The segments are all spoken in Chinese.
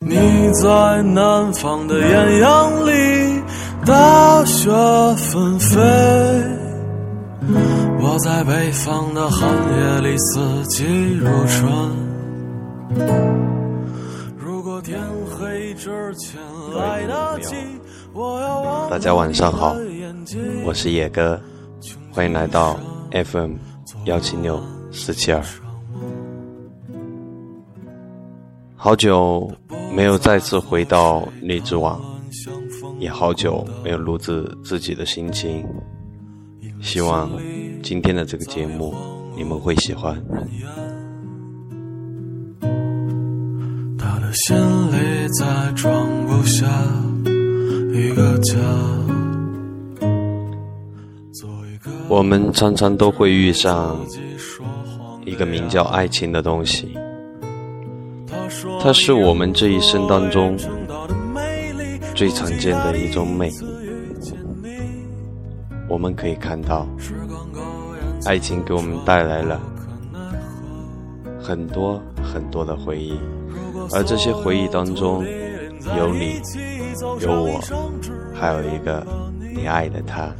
你在南方的艳阳里，大雪纷飞；我在北方的寒夜里，四季如春。如果天黑之前来得及，我要忘大家晚上好，我是野哥，欢迎来到 FM 幺七六四七二。好久没有再次回到荔枝网，也好久没有录制自己的心情。希望今天的这个节目你们会喜欢。他的心里再装不下一个家。我们常常都会遇上一个名叫爱情的东西，它是我们这一生当中最常见的一种美。我们可以看到，爱情给我们带来了很多很多的回忆，而这些回忆当中，有你，有我，还有一个你爱的他。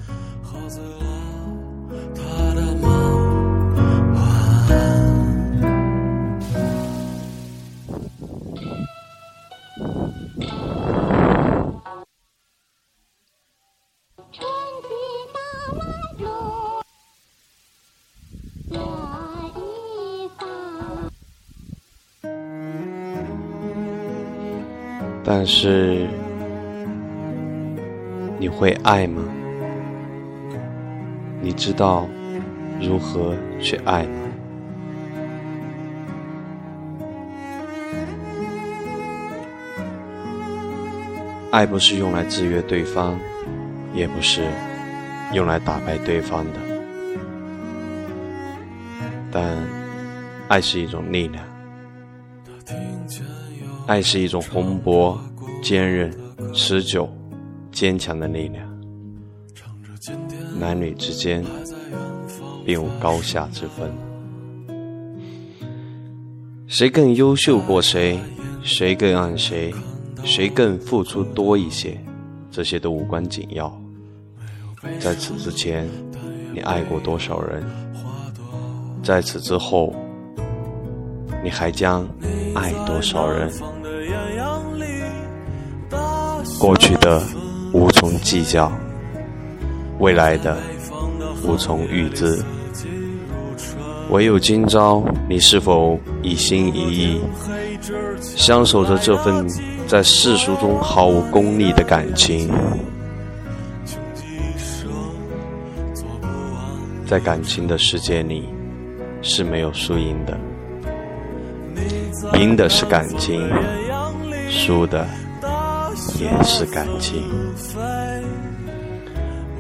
但是，你会爱吗？你知道如何去爱吗？爱不是用来制约对方，也不是用来打败对方的，但爱是一种力量。爱是一种蓬勃、坚韧、持久、坚强的力量。男女之间并无高下之分，谁更优秀过谁，谁更爱谁，谁更付出多一些，这些都无关紧要。在此之前，你爱过多少人？在此之后，你还将爱多少人？过去的无从计较，未来的无从预知。唯有今朝，你是否一心一意相守着这份在世俗中毫无功利的感情？在感情的世界里，是没有输赢的，赢的是感情，输的也是感情。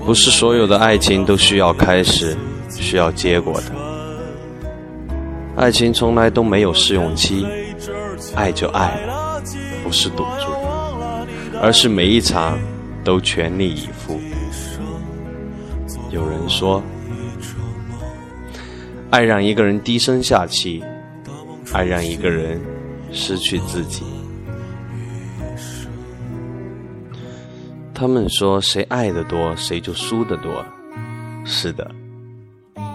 不是所有的爱情都需要开始，需要结果的。爱情从来都没有试用期，爱就爱了，不是赌注，而是每一场都全力以赴。有人说，爱让一个人低声下气，爱让一个人失去自己。他们说，谁爱的多，谁就输的多。是的，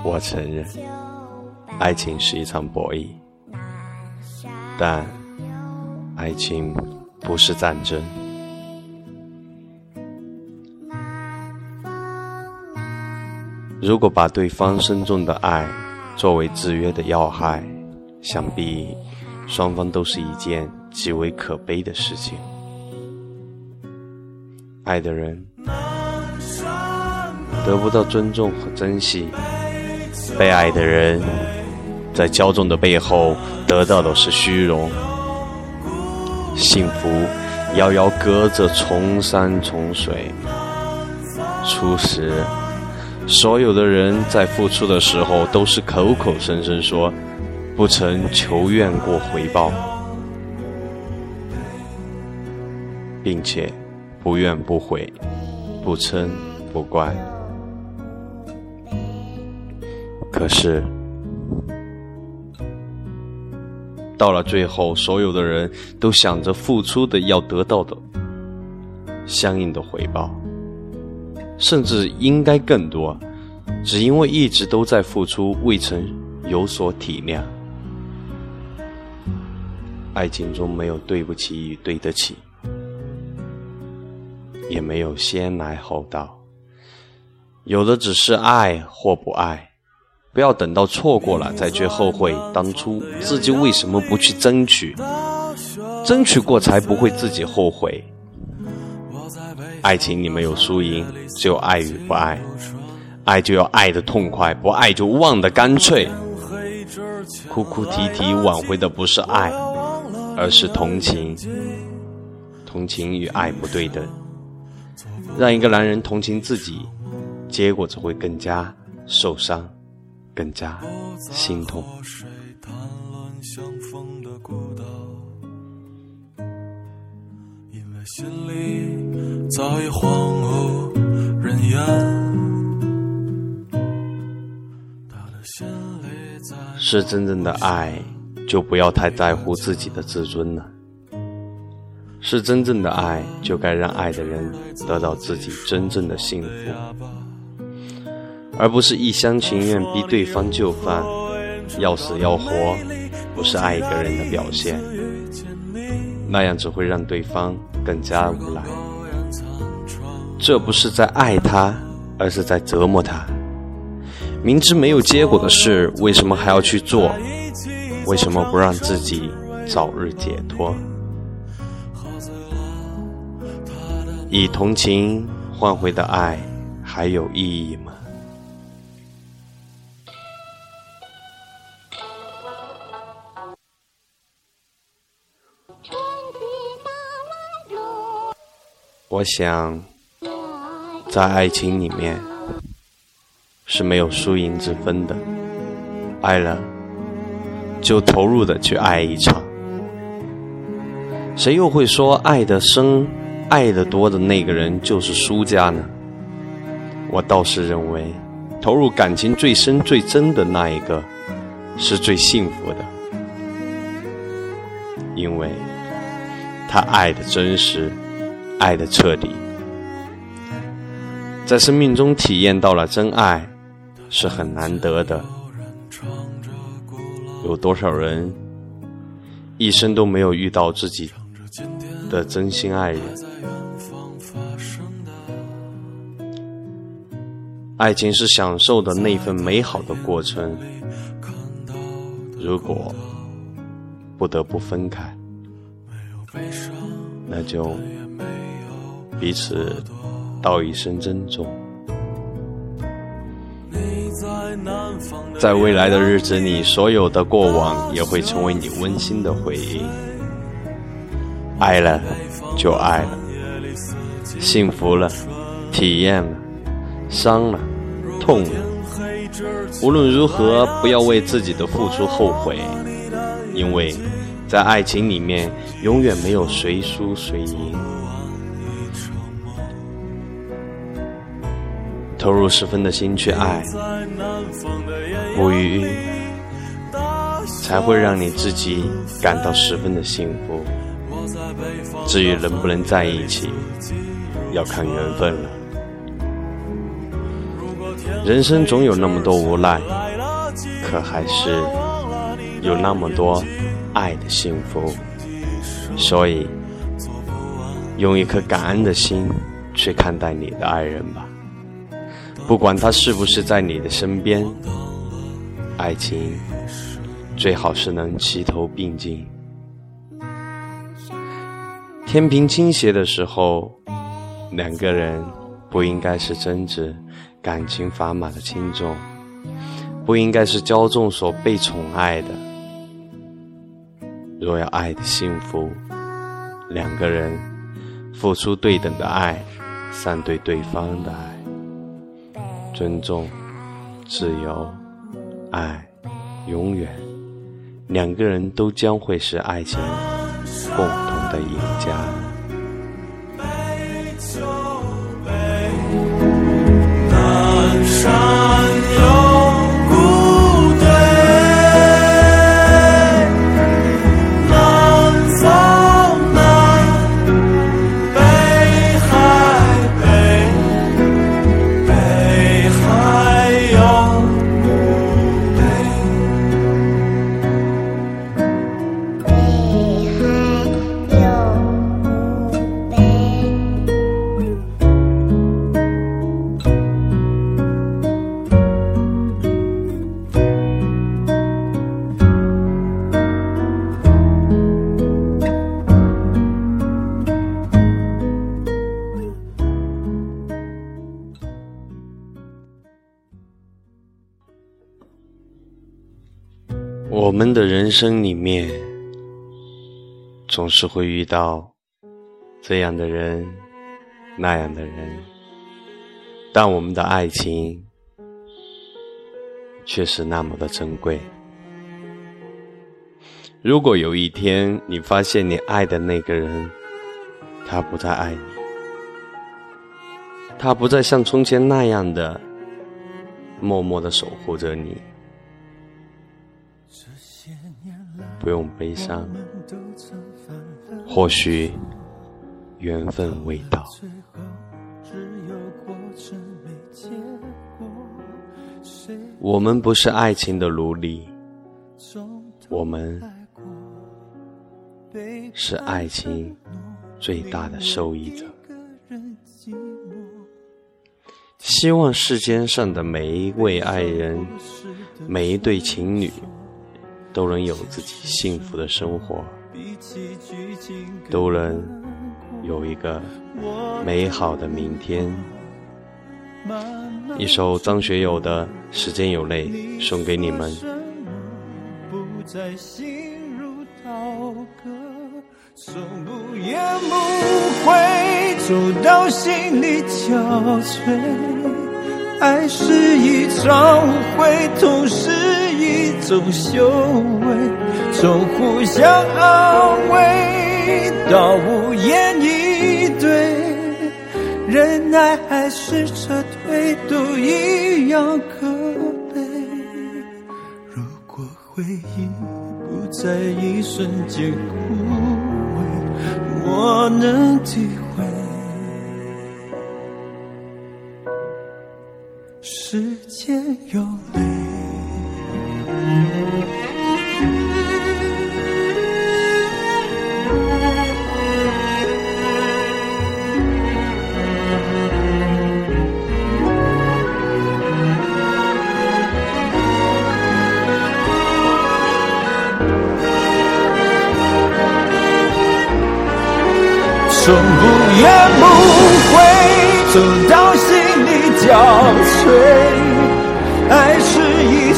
我承认，爱情是一场博弈，但爱情不是战争。如果把对方深重的爱作为制约的要害，想必双方都是一件极为可悲的事情。爱的人得不到尊重和珍惜，被爱的人在骄纵的背后得到的是虚荣。幸福遥遥隔着重山重水，初时，所有的人在付出的时候都是口口声声说不曾求愿过回报，并且不怨不悔，不嗔不怪。可是，到了最后，所有的人都想着付出的要得到的相应的回报，甚至应该更多，只因为一直都在付出，未曾有所体谅。爱情中没有对不起与对得起，也没有先来后到，有的只是爱或不爱。不要等到错过了再去后悔当初自己为什么不去争取，争取过才不会自己后悔。爱情里没有输赢，只有爱与不爱。爱就要爱的痛快，不爱就忘的干脆。哭哭啼啼挽回的不是爱，而是同情。同情与爱不对等，让一个男人同情自己，结果只会更加受伤。更加心痛。心里早已荒无人烟。是真正的爱，就不要太在乎自己的自尊了。是真正的爱，就该让爱的人得到自己真正的幸福。而不是一厢情愿逼对方就范，要死要活，不是爱一个人的表现。那样只会让对方更加无奈。这不是在爱他，而是在折磨他。明知没有结果的事，为什么还要去做？为什么不让自己早日解脱？以同情换回的爱，还有意义吗？我想，在爱情里面是没有输赢之分的。爱了，就投入的去爱一场。谁又会说爱的深、爱的多的那个人就是输家呢？我倒是认为，投入感情最深、最真的那一个，是最幸福的，因为他爱的真实。爱的彻底，在生命中体验到了真爱，是很难得的。有多少人一生都没有遇到自己的真心爱人？爱情是享受的那份美好的过程。如果不得不分开，那就。彼此道一声珍重，在未来的日子里，所有的过往也会成为你温馨的回忆。爱了就爱了，幸福了，体验了，伤了，痛。无论如何，不要为自己的付出后悔，因为在爱情里面，永远没有谁输谁赢。投入十分的心去爱，不渝，才会让你自己感到十分的幸福。至于能不能在一起，要看缘分了。人生总有那么多无奈，可还是有那么多爱的幸福。所以，用一颗感恩的心去看待你的爱人吧。不管他是不是在你的身边，爱情最好是能齐头并进。天平倾斜的时候，两个人不应该是争执，感情砝码的轻重，不应该是骄纵所被宠爱的。若要爱的幸福，两个人付出对等的爱，善对对方的爱。尊重、自由、爱，永远，两个人都将会是爱情共同的赢家。我我们的人生里面，总是会遇到这样的人，那样的人，但我们的爱情却是那么的珍贵。如果有一天你发现你爱的那个人，他不再爱你，他不再像从前那样的默默的守护着你。不用悲伤，或许缘分未到。我们不是爱情的奴隶，我们是爱情最大的受益者。希望世间上的每一位爱人，每一对情侣。都能有自己幸福的生活，都能有一个美好的明天。一首张学友的《时间有泪》送给你们。从不言不悔，走到心里憔悴。爱是一场误会，同时。一种修为，从互相安慰到无言以对，忍耐还是撤退，都一样可悲。如果回忆不在一瞬间枯萎，我能体会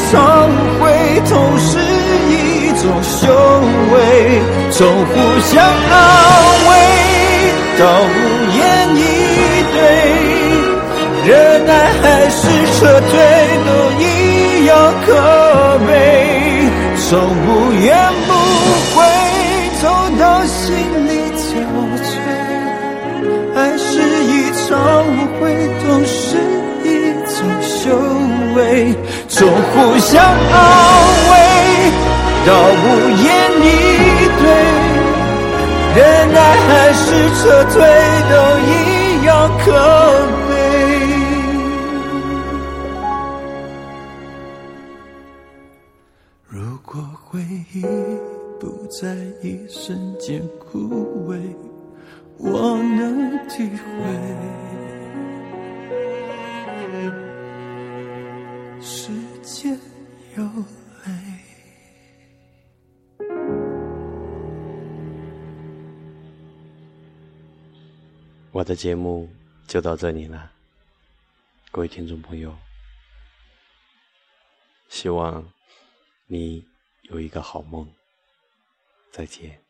一场误会，同是一种修为。从互相安慰到无言以对，忍耐还是撤退，都一样可悲。从无怨不悔，走到心里交瘁。爱是一场误会，都是一种修为。从互相安慰到无言以对，忍耐还是撤退，都一样可悲。如果回忆不在一瞬间枯萎。我能体会我的节目就到这里了，各位听众朋友，希望你有一个好梦，再见。